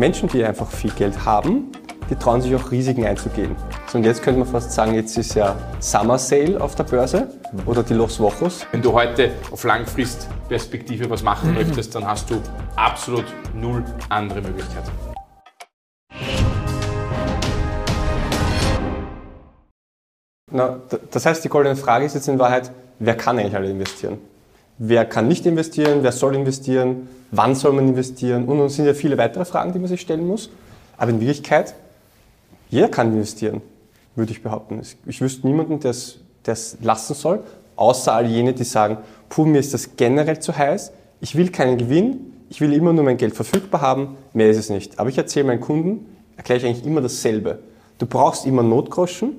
Menschen, die einfach viel Geld haben, die trauen sich auch Risiken einzugehen. So, und jetzt könnte man fast sagen, jetzt ist ja Summer Sale auf der Börse oder die Los Wochos. Wenn du heute auf Langfristperspektive was machen möchtest, dann hast du absolut null andere Möglichkeiten. Na, das heißt, die goldene Frage ist jetzt in Wahrheit, wer kann eigentlich alle investieren? Wer kann nicht investieren? Wer soll investieren? Wann soll man investieren? Und es sind ja viele weitere Fragen, die man sich stellen muss. Aber in Wirklichkeit, jeder kann investieren, würde ich behaupten. Ich wüsste niemanden, der es lassen soll, außer all jene, die sagen, puh, mir ist das generell zu heiß, ich will keinen Gewinn, ich will immer nur mein Geld verfügbar haben, mehr ist es nicht. Aber ich erzähle meinen Kunden, erkläre ich eigentlich immer dasselbe. Du brauchst immer Notgroschen,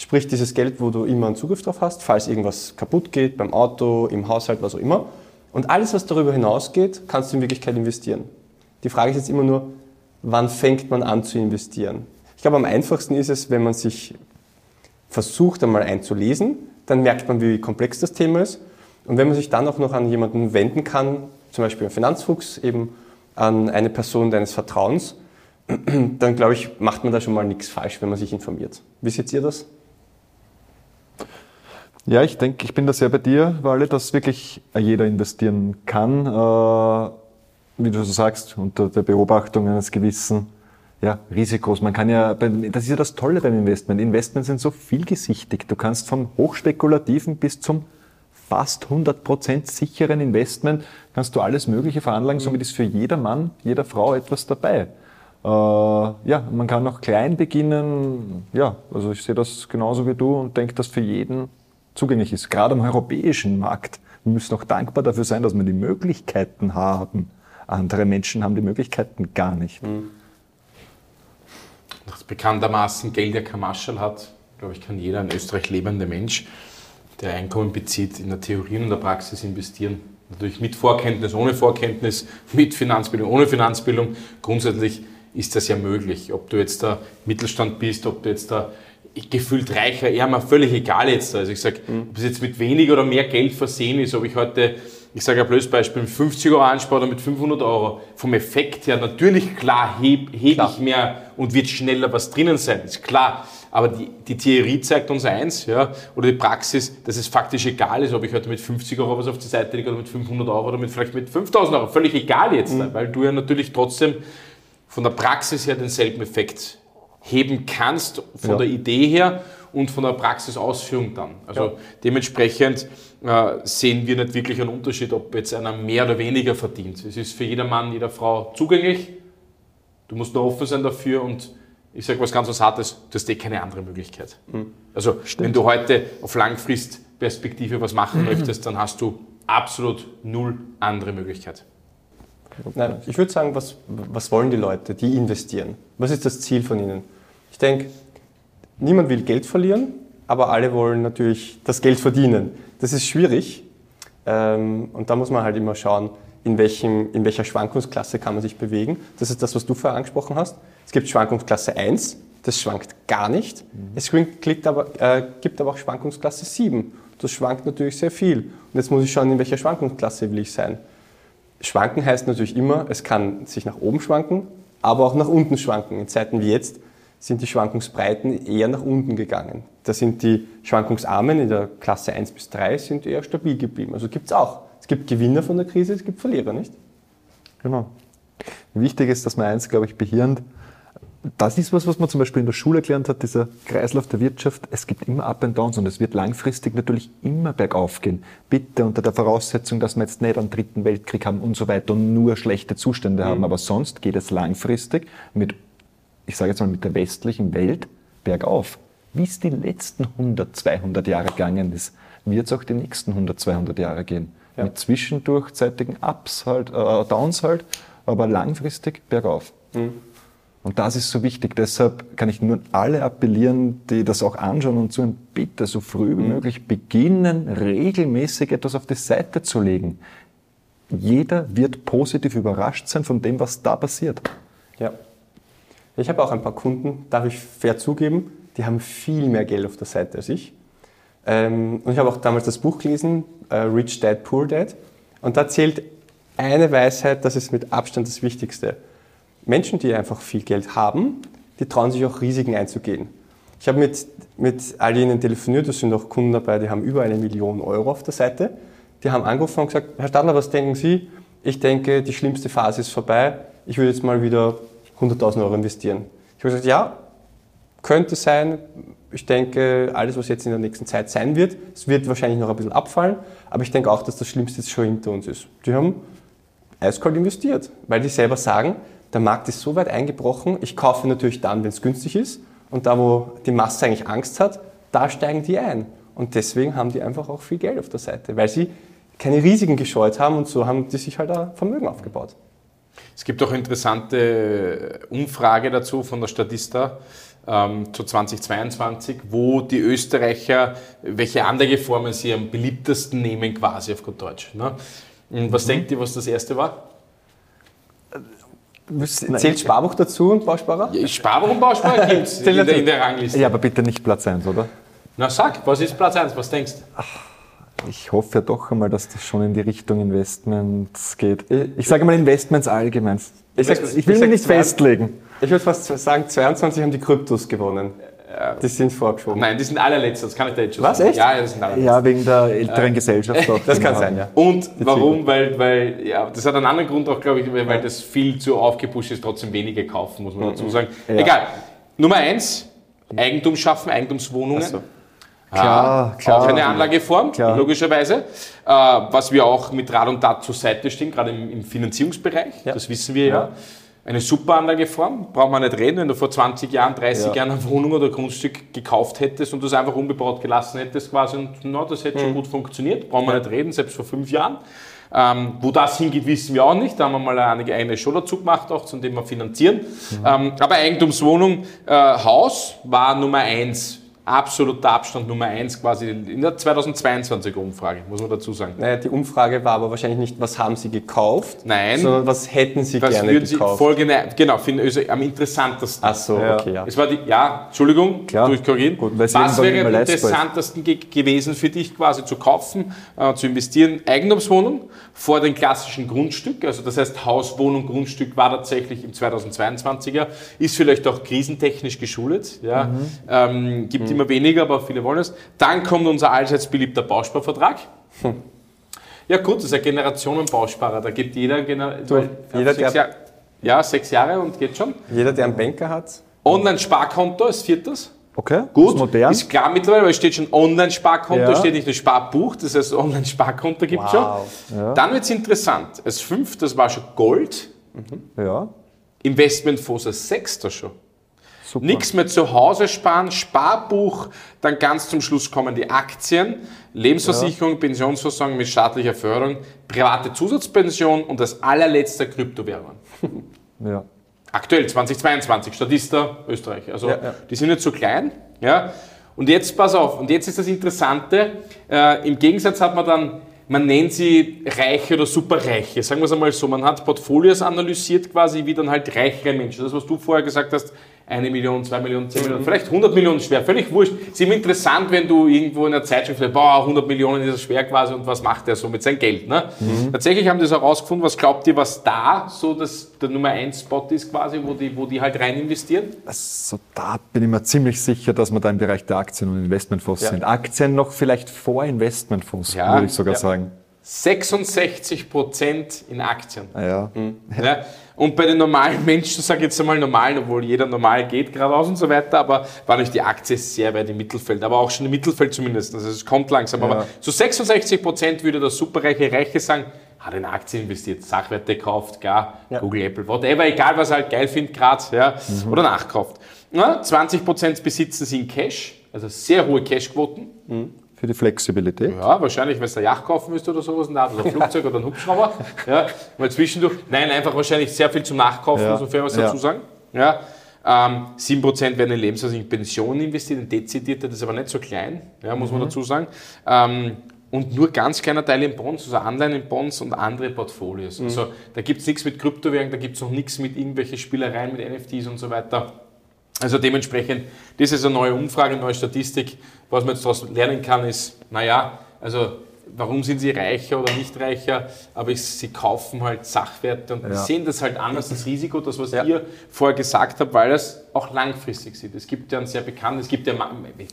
Sprich, dieses Geld, wo du immer einen Zugriff drauf hast, falls irgendwas kaputt geht, beim Auto, im Haushalt, was auch immer. Und alles, was darüber hinausgeht, kannst du in Wirklichkeit investieren. Die Frage ist jetzt immer nur, wann fängt man an zu investieren? Ich glaube, am einfachsten ist es, wenn man sich versucht, einmal einzulesen, dann merkt man, wie komplex das Thema ist. Und wenn man sich dann auch noch an jemanden wenden kann, zum Beispiel einen Finanzfuchs, eben an eine Person deines Vertrauens, dann glaube ich, macht man da schon mal nichts falsch, wenn man sich informiert. Wie seht ihr das? Ja, ich denke, ich bin da sehr bei dir, Walle, dass wirklich jeder investieren kann, äh, wie du so sagst, unter der Beobachtung eines gewissen ja, Risikos. Man kann ja, das ist ja das Tolle beim Investment. Investments sind so vielgesichtig. Du kannst vom hochspekulativen bis zum fast 100% sicheren Investment kannst du alles Mögliche veranlagen. Somit ist für jeder Mann, jeder Frau etwas dabei. Äh, ja, man kann auch klein beginnen. Ja, also ich sehe das genauso wie du und denke, dass für jeden zugänglich ist. Gerade am europäischen Markt. Wir müssen auch dankbar dafür sein, dass wir die Möglichkeiten haben. Andere Menschen haben die Möglichkeiten gar nicht. Mhm. Das bekanntermaßen Geld ja kein Marschall hat, glaube ich, kann jeder in Österreich lebende Mensch, der Einkommen bezieht, in der Theorie und der Praxis investieren. Natürlich mit Vorkenntnis, ohne Vorkenntnis, mit Finanzbildung, ohne Finanzbildung. Grundsätzlich ist das ja möglich. Ob du jetzt der Mittelstand bist, ob du jetzt der gefühlt reicher, ärmer, völlig egal jetzt. Also ich sage, mhm. ob es jetzt mit weniger oder mehr Geld versehen ist, ob ich heute, ich sage ein blödes Beispiel, mit 50 Euro anspare oder mit 500 Euro, vom Effekt her natürlich klar hebe heb ich mehr und wird schneller was drinnen sein, ist klar. Aber die, die Theorie zeigt uns eins, ja, oder die Praxis, dass es faktisch egal ist, ob ich heute mit 50 Euro was auf die Seite lege oder mit 500 Euro oder mit vielleicht mit 5000 Euro. Völlig egal jetzt, mhm. weil du ja natürlich trotzdem von der Praxis her denselben Effekt heben kannst von ja. der Idee her und von der Praxisausführung dann. Also ja. dementsprechend äh, sehen wir nicht wirklich einen Unterschied, ob jetzt einer mehr oder weniger verdient. Es ist für jeder Mann, jeder Frau zugänglich. Du musst nur offen sein dafür und ich sage was ganz was Hartes, du hast eh keine andere Möglichkeit. Mhm. Also Stimmt. wenn du heute auf Langfristperspektive was machen mhm. möchtest, dann hast du absolut null andere Möglichkeit. Nein, ich würde sagen, was, was wollen die Leute, die investieren? Was ist das Ziel von ihnen? Ich denke, niemand will Geld verlieren, aber alle wollen natürlich das Geld verdienen. Das ist schwierig ähm, und da muss man halt immer schauen, in, welchem, in welcher Schwankungsklasse kann man sich bewegen. Das ist das, was du vorher angesprochen hast. Es gibt Schwankungsklasse 1, das schwankt gar nicht. Mhm. Es gibt aber, äh, gibt aber auch Schwankungsklasse 7. Das schwankt natürlich sehr viel. Und jetzt muss ich schauen, in welcher Schwankungsklasse will ich sein. Schwanken heißt natürlich immer, es kann sich nach oben schwanken, aber auch nach unten schwanken. In Zeiten wie jetzt sind die Schwankungsbreiten eher nach unten gegangen. Da sind die Schwankungsarmen in der Klasse 1 bis 3 sind eher stabil geblieben. Also gibt es auch. Es gibt Gewinner von der Krise, es gibt Verlierer, nicht? Genau. Wichtig ist, dass man eins, glaube ich, behirnt, das ist was, was man zum Beispiel in der Schule gelernt hat, dieser Kreislauf der Wirtschaft. Es gibt immer Up and Downs und es wird langfristig natürlich immer bergauf gehen. Bitte unter der Voraussetzung, dass wir jetzt nicht einen dritten Weltkrieg haben und so weiter und nur schlechte Zustände mhm. haben. Aber sonst geht es langfristig mit, ich sage jetzt mal, mit der westlichen Welt bergauf. Wie es die letzten 100, 200 Jahre gegangen ist, wird es auch die nächsten 100, 200 Jahre gehen. Ja. Mit zwischendurchzeitigen Ups halt, äh, Downs halt, aber langfristig bergauf. Mhm. Und das ist so wichtig. Deshalb kann ich nur alle appellieren, die das auch anschauen und so bitte so früh wie mhm. möglich beginnen, regelmäßig etwas auf die Seite zu legen. Jeder wird positiv überrascht sein von dem, was da passiert. Ja. Ich habe auch ein paar Kunden, darf ich fair zugeben, die haben viel mehr Geld auf der Seite als ich. Ähm, und ich habe auch damals das Buch gelesen, äh, Rich Dad, Poor Dad. Und da zählt eine Weisheit, das ist mit Abstand das Wichtigste Menschen, die einfach viel Geld haben, die trauen sich auch Risiken einzugehen. Ich habe mit, mit all jenen telefoniert, da sind auch Kunden dabei, die haben über eine Million Euro auf der Seite. Die haben angerufen und gesagt, Herr Stadler, was denken Sie? Ich denke, die schlimmste Phase ist vorbei. Ich würde jetzt mal wieder 100.000 Euro investieren. Ich habe gesagt, ja, könnte sein. Ich denke, alles, was jetzt in der nächsten Zeit sein wird, es wird wahrscheinlich noch ein bisschen abfallen, aber ich denke auch, dass das Schlimmste jetzt schon hinter uns ist. Die haben eiskalt investiert, weil die selber sagen, der Markt ist so weit eingebrochen, ich kaufe natürlich dann, wenn es günstig ist und da, wo die Masse eigentlich Angst hat, da steigen die ein. Und deswegen haben die einfach auch viel Geld auf der Seite, weil sie keine Risiken gescheut haben und so haben die sich halt ein Vermögen aufgebaut. Es gibt auch eine interessante Umfrage dazu von der Statista ähm, zu 2022, wo die Österreicher, welche Anlageformen sie am beliebtesten nehmen, quasi auf gut Deutsch. Ne? Und was mhm. denkt ihr, was das erste war? Zählt Sparbuch dazu und Bausparer? Ja, Sparbuch und Bausparer gibt es in, in, der Rangliste. Ja, aber bitte nicht Platz 1, oder? Na sag, was ist Platz 1? Was denkst du? Ich hoffe ja doch einmal, dass das schon in die Richtung Investments geht. Ich sage mal Investments allgemein. Ich, sag, ich will mich nicht festlegen. Ich würde fast sagen, 22 haben die Kryptos gewonnen. Die sind vorgeschoben. Nein, die sind allerletzte, das kann ich dir jetzt schon Was, sagen. echt? Ja, das sind allerletzte. Ja, wegen der älteren Gesellschaft auch. Das kann sein, ja. Und warum? Weil, weil, ja, das hat einen anderen Grund auch, glaube ich, weil das viel zu aufgepusht ist, trotzdem wenige kaufen, muss man dazu sagen. Ja. Egal. Nummer eins, Eigentum schaffen, Eigentumswohnungen. So. Klar, klar. Auch eine Anlageform, klar. logischerweise. Äh, was wir auch mit Rat und Tat zur Seite stehen, gerade im, im Finanzierungsbereich, ja. das wissen wir ja. Eine super Anlageform, braucht man nicht reden, wenn du vor 20 Jahren, 30 ja. Jahren eine Wohnung oder ein Grundstück gekauft hättest und das einfach unbebaut gelassen hättest quasi und na, das hätte mhm. schon gut funktioniert, braucht man nicht reden, selbst vor fünf Jahren. Ähm, wo das hingeht, wissen wir auch nicht. Da haben wir mal eine, eine Show dazu gemacht, auch zum Thema Finanzieren. Mhm. Ähm, aber Eigentumswohnung, äh, Haus war Nummer eins absoluter Abstand Nummer eins quasi in der 2022 Umfrage, muss man dazu sagen. Naja, die Umfrage war aber wahrscheinlich nicht, was haben Sie gekauft, Nein, sondern was hätten Sie was gerne würden gekauft. Sie folgende, genau, finden also am interessantesten. Ach so, ja. okay, ja. Es war die, ja, Entschuldigung, Klar. durchkorrigieren. Gut, was wäre am interessantesten ge gewesen für dich quasi zu kaufen, äh, zu investieren? Eigentumswohnung vor dem klassischen Grundstück, also das heißt Haus, Wohnung, Grundstück war tatsächlich im 2022er, ist vielleicht auch krisentechnisch geschuldet, ja, mhm. ähm, gibt mhm. immer weniger, aber viele wollen es. Dann kommt unser allseits beliebter Bausparvertrag. Hm. Ja gut, das ist ein Generationenbausparer. Da gibt jeder, Gener du, jeder sechs Jahr, ja, sechs Jahre und geht schon. Jeder, der einen Banker hat. Online-Sparkonto als viertes. Okay, gut. Ist modern. Ist klar mittlerweile, weil es steht schon Online-Sparkonto, ja. steht nicht nur Sparbuch, das heißt Online-Sparkonto gibt es wow. schon. Ja. Dann wird es interessant. Als fünftes war schon Gold. Mhm. Ja. Investmentfonds als sechster schon. Super. Nichts mehr zu Hause sparen, Sparbuch, dann ganz zum Schluss kommen die Aktien, Lebensversicherung, ja. Pensionsversorgung mit staatlicher Förderung, private Zusatzpension und das allerletzte Kryptowährungen. Ja. Aktuell 2022, Statista Österreich. Also ja, ja. die sind nicht so klein. Ja. Und jetzt pass auf, und jetzt ist das Interessante, äh, im Gegensatz hat man dann man nennt sie Reiche oder Superreiche. Sagen wir es einmal so, man hat Portfolios analysiert quasi, wie dann halt reichere Menschen. Das, was du vorher gesagt hast, eine Million, zwei Millionen, zehn Millionen, vielleicht 100 Millionen schwer, völlig wurscht. Es ist immer interessant, wenn du irgendwo in der Zeitschrift sagst, boah, 100 Millionen ist schwer quasi und was macht der so mit seinem Geld. Ne? Mhm. Tatsächlich haben die das herausgefunden, was glaubt ihr, was da so das, der Nummer 1 Spot ist quasi, wo die, wo die halt rein investieren? Also da bin ich mir ziemlich sicher, dass wir da im Bereich der Aktien und Investmentfonds ja. sind. Aktien noch vielleicht vor Investmentfonds, ja, würde ich sogar ja. sagen. 66 Prozent in Aktien. Ah, ja. Mhm. ja. Und bei den normalen Menschen, sage ich jetzt einmal normal, obwohl jeder normal geht geradeaus und so weiter, aber war natürlich die Aktie sehr weit im Mittelfeld, aber auch schon im Mittelfeld zumindest. Also es kommt langsam. Ja. Aber zu 66 Prozent würde der superreiche Reiche sagen, hat in Aktien investiert, Sachwerte gekauft, gar ja. Google, Apple, whatever, egal was er halt geil findet gerade, ja, mhm. oder nachkauft. Ja, 20 Prozent besitzen sie in Cash, also sehr hohe Cashquoten. Mhm für die Flexibilität. Ja, wahrscheinlich, wenn du eine Yacht kaufen müsst oder sowas, oder ein Flugzeug oder ein Hubschrauber. Ja, mal zwischendurch. Nein, einfach wahrscheinlich sehr viel zum Nachkaufen, ja. sofern wir es ja. dazu sagen. Ja. Ähm, 7% werden in Lebensversicherung in Pensionen investiert, in dezidierte, das ist aber nicht so klein, ja, muss man mhm. dazu sagen. Ähm, und nur ganz kleiner Teil in Bonds, also Anleihen in Bonds und andere Portfolios. Mhm. Also da gibt es nichts mit Kryptowährungen, da gibt es noch nichts mit irgendwelchen Spielereien mit NFTs und so weiter. Also dementsprechend, das ist eine neue Umfrage, eine neue Statistik. Was man jetzt daraus lernen kann, ist, naja, also warum sind sie reicher oder nicht reicher, aber ich, sie kaufen halt Sachwerte und Ja. sehen das halt anders, das Risiko, das was Ja. ihr vorher gesagt habt, weil es auch langfristig sieht. Es gibt ja einen sehr bekannten, es gibt ja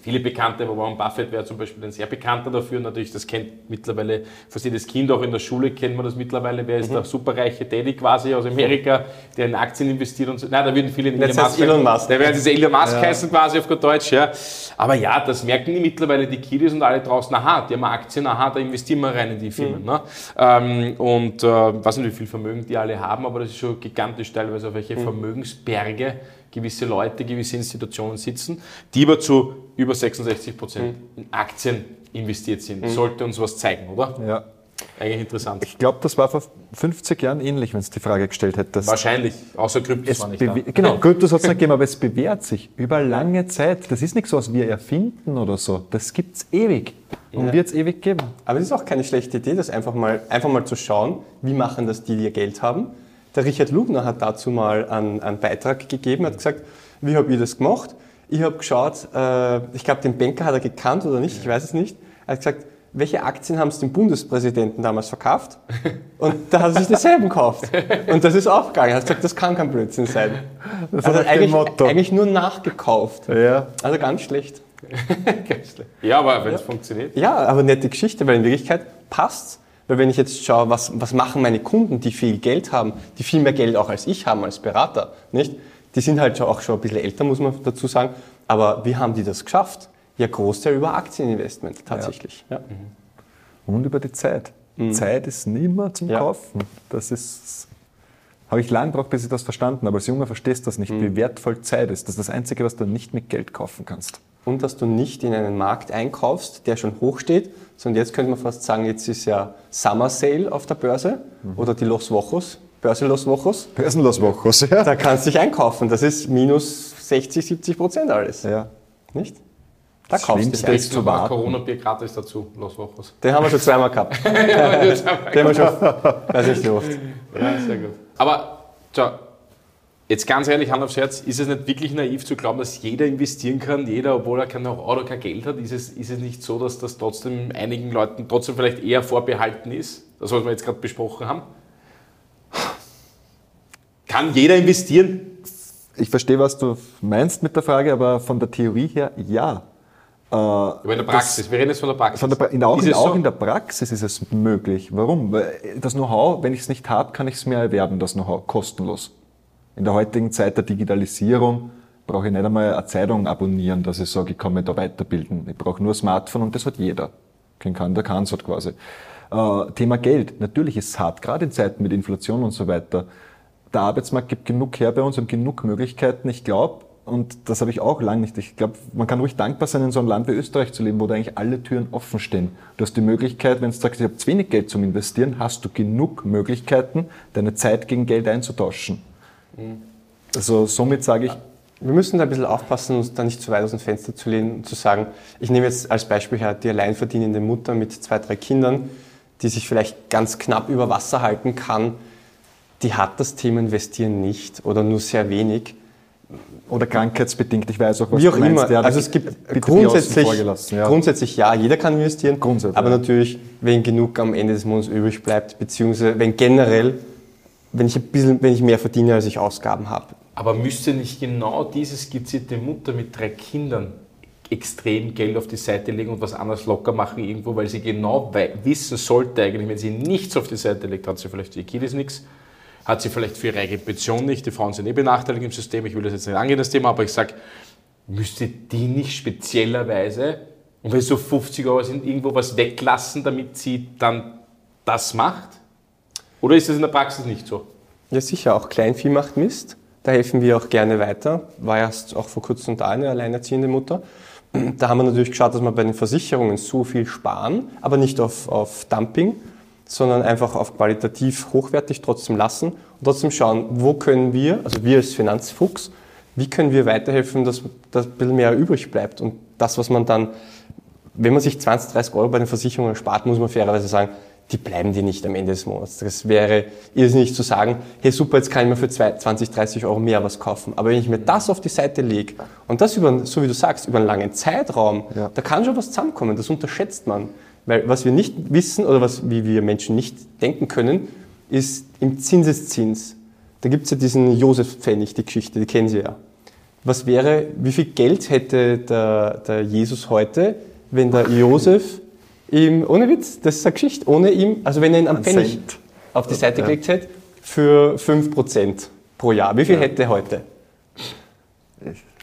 viele Bekannte, aber Warren Buffett wäre zum Beispiel ein sehr bekannter dafür. Natürlich, das kennt mittlerweile fast jedes Kind, auch in der Schule kennt man das mittlerweile. Wer Mhm. ist der superreiche Daddy quasi aus Amerika, der in Aktien investiert und so. Nein, da würden viele in Jetzt heißt Elon Musk. Der wäre dieser Elon Musk heißen quasi auf gut Deutsch, ja. Aber ja, das merken die mittlerweile die Kiddies und alle draußen, aha, die haben Aktien, aha, da investieren wir rein in die Firmen. Ne? Ähm, und äh, weiß nicht, wie viel Vermögen die alle haben, aber das ist schon gigantisch teilweise, auf welche Vermögensberge gewisse Leute, gewisse Institutionen sitzen, die aber zu über 66 Prozent in Aktien investiert sind. Sollte uns was zeigen, oder? Ja. Eigentlich interessant. Ich glaube, das war vor 50 Jahren ähnlich, wenn es die Frage gestellt hättest. Wahrscheinlich, außer Kryptos war nicht da. genau, Kryptos hat es nicht gegeben, aber es bewährt sich über lange Zeit. Das ist nichts, was wir erfinden oder so. Das gibt es ewig und Ja. wird es ewig geben. Aber es ist auch keine schlechte Idee, das einfach mal, einfach mal zu schauen, wie machen das die, die ihr Geld haben. Der Richard Lugner hat dazu mal einen, einen Beitrag gegeben, hat gesagt, wie habt ihr das gemacht? Ich habe geschaut, äh, ich glaube, den Banker hat er gekannt oder nicht, ich weiß es nicht. Er hat gesagt, welche Aktien haben es dem Bundespräsidenten damals verkauft? Und da hat er sich dieselben gekauft. Und das ist aufgegangen. Er hat gesagt, das kann kein Blödsinn sein. Das Also hat eigentlich, Motto. eigentlich nur nachgekauft. Ja. Also ganz schlecht. Ja, aber wenn es funktioniert. Ja, aber nette Geschichte, weil in Wirklichkeit passt's. Weil wenn ich jetzt schaue, was, was machen meine Kunden, die viel Geld haben, die viel mehr Geld auch als ich haben, als Berater, nicht? Die sind halt schon- auch schon ein bisschen älter, muss man dazu sagen. Aber wie haben die das geschafft? Ja, Großteil über Aktieninvestment, tatsächlich. Ja. Und über die Zeit. Zeit ist nimmer zum Ja. Kaufen. Das ist. Habe ich lange gebraucht, bis ich das verstanden habe. Als Junger verstehst du das nicht, wie wertvoll Zeit ist. Das ist das Einzige, was du nicht mit Geld kaufen kannst. Und dass du nicht in einen Markt einkaufst, der schon hoch steht, sondern jetzt könnte man fast sagen, jetzt ist ja Summer Sale auf der Börse oder die Los Wochos, Börse Los Wochos. Börsenlos Wochos, ja. Da kannst du dich einkaufen. Das ist minus 60, 70 Prozent alles. ja. Nicht? Da Das kaufst du dich zu warten. Corona-Bier gratis dazu, Los Wochos. Den haben wir schon zweimal gehabt. Den haben wir schon, weiß nicht wie oft. Ja, sehr gut. Aber schau, jetzt ganz ehrlich, Hand aufs Herz, ist es nicht wirklich naiv zu glauben, dass jeder investieren kann, jeder, obwohl er kein oder kein Geld hat? Ist es, ist es nicht so, dass das trotzdem einigen Leuten trotzdem vielleicht eher vorbehalten ist? Das, was wir jetzt gerade besprochen haben? Kann jeder investieren? Ich verstehe, was du meinst mit der Frage, aber von der Theorie her ja. Äh, Aber in der Praxis, wir reden jetzt von der Praxis. Von der, pra- in, auch in, auch so? in der Praxis ist es möglich. Warum? Weil das Know-how, wenn ich es nicht habe, kann ich es mir erwerben, das Know-how, kostenlos. In der heutigen Zeit der Digitalisierung brauche ich nicht einmal eine Zeitung abonnieren, dass ich sage, ich kann mich da weiterbilden. Ich brauche nur ein Smartphone und das hat jeder. Kein kann, der kann es hat quasi. Äh, Thema Geld. Natürlich ist es hart, gerade in Zeiten mit Inflation und so weiter. Der Arbeitsmarkt gibt genug her bei uns, haben genug Möglichkeiten. Ich glaube, und das habe ich auch lange nicht. Ich glaube, man kann ruhig dankbar sein, in so einem Land wie Österreich zu leben, wo da eigentlich alle Türen offen stehen. Du hast die Möglichkeit, wenn du sagst, ich habe zu wenig Geld zum Investieren, hast du genug Möglichkeiten, deine Zeit gegen Geld einzutauschen. Also somit sage ich, Wir müssen da ein bisschen aufpassen, uns da nicht zu weit aus dem Fenster zu lehnen und zu sagen, ich nehme jetzt als Beispiel her die alleinverdienende Mutter mit zwei, drei Kindern, die sich vielleicht ganz knapp über Wasser halten kann, die hat das Thema Investieren nicht oder nur sehr wenig. oder krankheitsbedingt, ich weiß auch, was Wie auch du meinst. immer. Ja, also es gibt grundsätzlich, ja. grundsätzlich ja, jeder kann investieren. Grundsätzlich, aber ja. natürlich, wenn genug am Ende des Monats übrig bleibt, beziehungsweise wenn generell, wenn ich ein bisschen, wenn ich mehr verdiene, als ich Ausgaben habe. Aber müsste nicht genau diese skizzierte Mutter mit drei Kindern extrem Geld auf die Seite legen und was anderes locker machen irgendwo, weil sie genau wissen sollte eigentlich, wenn sie nichts auf die Seite legt, hat sie vielleicht für ihr Kiddies nichts, hat sie vielleicht für ihre eigene Pension nicht, die Frauen sind eh benachteiligt im System, ich will das jetzt nicht angehen, das Thema, aber ich sage, müsste die nicht speziellerweise, und wenn so 50 Euro sind, irgendwo was weglassen, damit sie dann das macht? Oder ist das in der Praxis nicht so? Ja, sicher, auch Kleinvieh macht Mist. Da helfen wir auch gerne weiter. War erst auch vor kurzem da eine alleinerziehende Mutter. Da haben wir natürlich geschaut, dass wir bei den Versicherungen so viel sparen, aber nicht auf, auf Dumping, sondern einfach auf qualitativ hochwertig trotzdem lassen und trotzdem schauen, wo können wir, also wir als Finanzfuchs, wie können wir weiterhelfen, dass, dass ein bisschen mehr übrig bleibt. Und das, was man dann, wenn man sich 20, 30 Euro bei den Versicherungen spart, muss man fairerweise sagen, die bleiben dir nicht am Ende des Monats. Das wäre irrsinnig zu sagen, hey super, jetzt kann ich mir für zwei- 20, 30 Euro mehr was kaufen. Aber wenn ich mir das auf die Seite lege und das über, so wie du sagst, über einen langen Zeitraum, Ja. da kann schon was zusammenkommen, das unterschätzt man. Weil was wir nicht wissen oder was, wie wir Menschen nicht denken können, ist im Zinseszins. Da gibt es ja diesen Josef-Pfennig, die Geschichte, die kennen Sie ja. Was wäre, wie viel Geld hätte der, der Jesus heute, wenn der Josef ihm, ohne Witz, das ist eine Geschichte, ohne ihm, also wenn er ihn am Pfennig Cent. auf die Seite Ja. gelegt hätte, für 5% pro Jahr. Wie viel hätte er heute?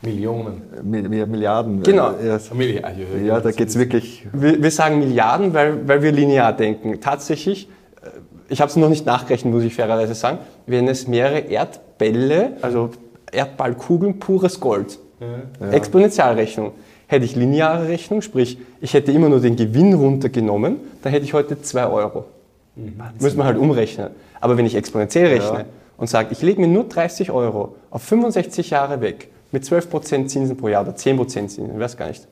Millionen. Mi- mi- Milliarden. Genau. Ja, Milliarden. ja da geht es wirklich. Wir, wir sagen Milliarden, weil, weil wir linear denken. Tatsächlich, äh, ich habe es noch nicht nachgerechnet, muss ich fairerweise sagen, wenn es mehrere Erdbälle, also Erdballkugeln, pures Gold, Exponentialrechnung, hätte ich lineare Rechnung, sprich, ich hätte immer nur den Gewinn runtergenommen, dann hätte ich heute 2 Euro. Müssen wir halt umrechnen. Aber wenn ich exponentiell rechne Ja. und sage, ich lege mir nur 30 Euro auf 65 Jahre weg, mit 12% Zinsen pro Jahr oder 10% Zinsen, ich weiß gar nicht,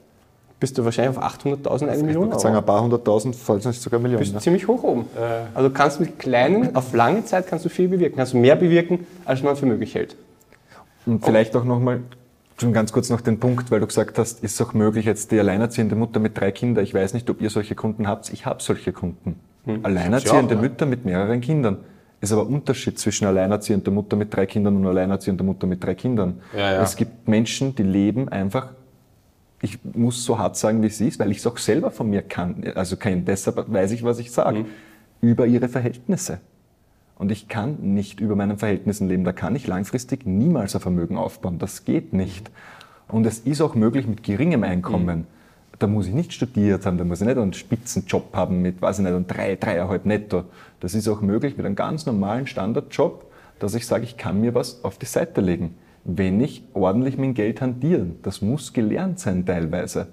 bist du wahrscheinlich auf 800.000, eine Ich Million würde Euro sagen, ein paar hunderttausend, falls nicht sogar Millionen. bist ne? ziemlich hoch oben. Also kannst mit kleinen, auf lange Zeit kannst du viel bewirken, kannst du mehr bewirken, als man für möglich hält. Und vielleicht auch nochmal, schon ganz kurz noch den Punkt, weil du gesagt hast, ist es auch möglich, jetzt die alleinerziehende Mutter mit drei Kindern, ich weiß nicht, ob ihr solche Kunden habt, ich habe solche Kunden. Alleinerziehende Ja, ja. Mütter mit mehreren Kindern. Ist aber ein Unterschied zwischen alleinerziehender Mutter mit drei Kindern und alleinerziehender Mutter mit drei Kindern. Ja, ja. Es gibt Menschen, die leben einfach, ich muss so hart sagen, wie es ist, weil ich es auch selber von mir kann, also kein, deshalb weiß ich, was ich sage, über ihre Verhältnisse. Und ich kann nicht über meinen Verhältnissen leben. Da kann ich langfristig niemals ein Vermögen aufbauen. Das geht nicht. Und es ist auch möglich mit geringem Einkommen. Da muss ich nicht studiert haben, da muss ich nicht einen Spitzenjob haben mit, weiß ich nicht, einem drei, dreieinhalb netto. Das ist auch möglich mit einem ganz normalen Standardjob, dass ich sage, ich kann mir was auf die Seite legen, wenn ich ordentlich mein Geld hantieren. Das muss gelernt sein teilweise.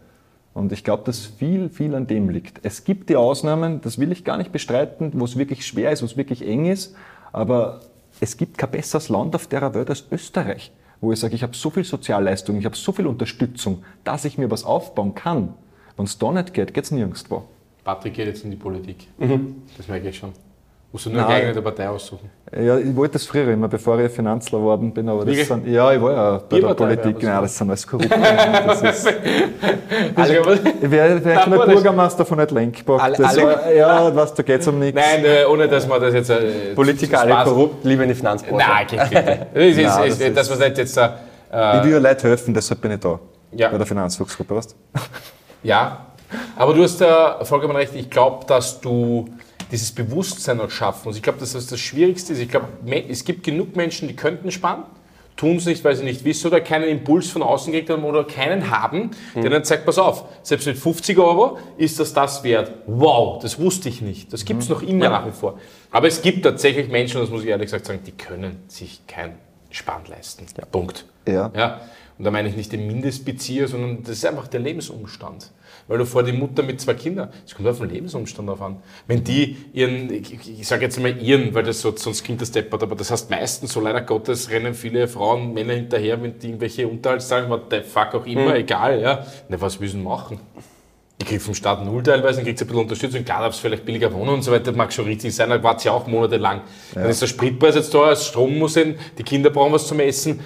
Und ich glaube, dass viel, viel an dem liegt. Es gibt die Ausnahmen, das will ich gar nicht bestreiten, wo es wirklich schwer ist, wo es wirklich eng ist, aber es gibt kein besseres Land auf der Welt als Österreich, wo ich sage, ich habe so viel Sozialleistung, ich habe so viel Unterstützung, dass ich mir was aufbauen kann. Wenn es da nicht geht, geht es nirgendwo. Patrick geht jetzt in die Politik. Das merke ich schon. Musst du nur Nein. eine geeignete Partei aussuchen. Ja, ich wollte das früher immer, bevor ich Finanzler geworden bin, aber das Wirklich? sind, ja, ich war ja bei der Politik, nein, was. das sind alles Korrupte. Das ist, Also, ich Na, kein das- Bürgermeister von nicht Lenkbach. Alle- Das alle- war, ja, was, da geht es um nichts. Nein, äh, ohne dass man das jetzt. Äh, Politiker alle korrupt, lieber in die Finanzbranche. Nein, okay, bitte. Das ist, Nein, ist, das ist, ist- dass man nicht jetzt. Äh, Ich will ja Leuten helfen, deshalb bin ich da. Ja. Bei der Finanzfuchsgruppe, weißt du? Ja, aber du hast da vollkommen recht. Ich glaube, dass du dieses Bewusstsein auch schaffen musst. Ich glaube, dass das das Schwierigste ist. Ich glaube, es gibt genug Menschen, die könnten sparen, tun es nicht, weil sie nicht wissen oder keinen Impuls von außen gekriegt haben oder keinen haben, der dann sagt, pass auf, selbst mit 50 Euro ist das das wert. Wow, das wusste ich nicht. Das gibt es noch immer nach wie vor. Aber es gibt tatsächlich Menschen, das muss ich ehrlich gesagt sagen, die können sich kein Sparen leisten. Punkt. Ja. Ja? Und da meine ich nicht den Mindestbezieher, sondern das ist einfach der Lebensumstand. Weil du vor die Mutter mit zwei Kindern, es kommt auf den Lebensumstand auf an. Wenn die ihren, ich, ich sage jetzt mal ihren, weil das so, sonst klingt das deppert, aber das heißt meistens, so leider Gottes, rennen viele Frauen, Männer hinterher, wenn die irgendwelche Unterhaltszahlen, what the fuck auch immer, egal, ja. Na, was müssen machen? Ich kriege vom Staat null teilweise, dann kriegt ein bisschen Unterstützung. Klar, darf es vielleicht billiger wohnen und so weiter, mag schon richtig sein, da wartet ja auch monatelang. Dann ist der Spritpreis jetzt teuer, das Strom muss hin, die Kinder brauchen was zum Essen.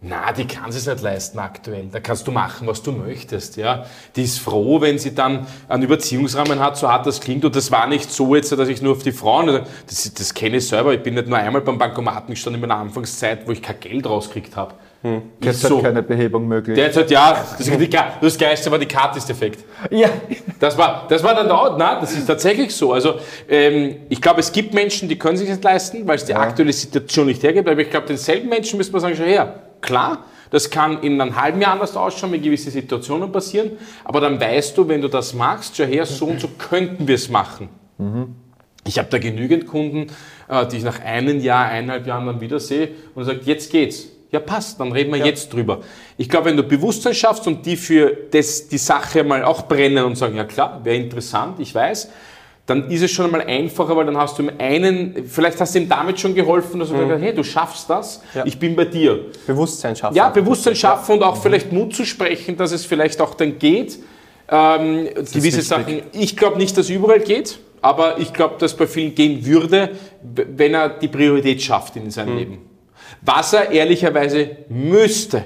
Na, die kann es nicht leisten aktuell. Da kannst du machen, was du möchtest. Ja. Die ist froh, wenn sie dann einen Überziehungsrahmen hat, so hart das klingt. Und das war nicht so jetzt, dass ich nur auf die Frauen, das, das kenne ich selber. Ich bin nicht nur einmal beim Bankomaten gestanden in meiner Anfangszeit, wo ich kein Geld rausgekriegt habe. Ist hat so. keine Behebung möglich. Der hat gesagt, ja, das, das Geilste war die Karte ist defekt. ja. Das war, das war dann da, na, das ist tatsächlich so. Also ähm, ich glaube, es gibt Menschen, die können sich das leisten, weil es die aktuelle Situation nicht hergibt. Aber ich glaube, denselben Menschen müsste man sagen, schau her, klar, das kann in einem halben Jahr anders ausschauen, wenn gewisse Situationen passieren. Aber dann weißt du, wenn du das machst, schau her, so und so könnten wir es machen. Ich habe da genügend Kunden, äh, die ich nach einem Jahr, eineinhalb Jahren dann wieder sehe und sagt, jetzt geht's. Ja, passt, dann reden wir jetzt drüber. Ich glaube, wenn du Bewusstsein schaffst und die für das, die Sache mal auch brennen und sagen, ja klar, wäre interessant, ich weiß, dann ist es schon einmal einfacher, weil dann hast du ihm einen, vielleicht hast du ihm damit schon geholfen, dass du gesagt hast, hey, du schaffst das, Ja. ich bin bei dir. Bewusstsein schaffen. Ja, Bewusstsein schaffen und auch vielleicht Mut zu sprechen, dass es vielleicht auch dann geht. Ähm, gewisse. Sachen. Ich glaube nicht, dass überall geht, aber ich glaube, dass bei vielen gehen würde, wenn er die Priorität schafft in seinem Leben. Was er ehrlicherweise müsste.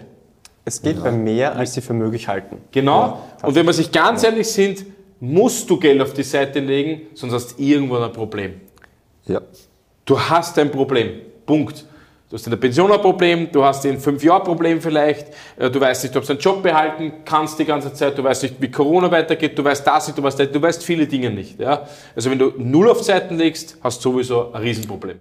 Es geht bei mehr, als sie für möglich halten. Genau. und wenn wir sich ganz ehrlich sind, musst du Geld auf die Seite legen, sonst hast du irgendwann ein Problem. Ja. Du hast ein Problem. Punkt. Du hast in der Pension ein Problem, du hast in fünf Jahren ein Problem vielleicht, äh, du weißt nicht, ob du deinen Job behalten kannst die ganze Zeit, du weißt nicht, wie Corona weitergeht, du weißt das nicht, du weißt, das, du weißt viele Dinge nicht. Ja? Also wenn du null auf Seiten legst, hast du sowieso ein Riesenproblem.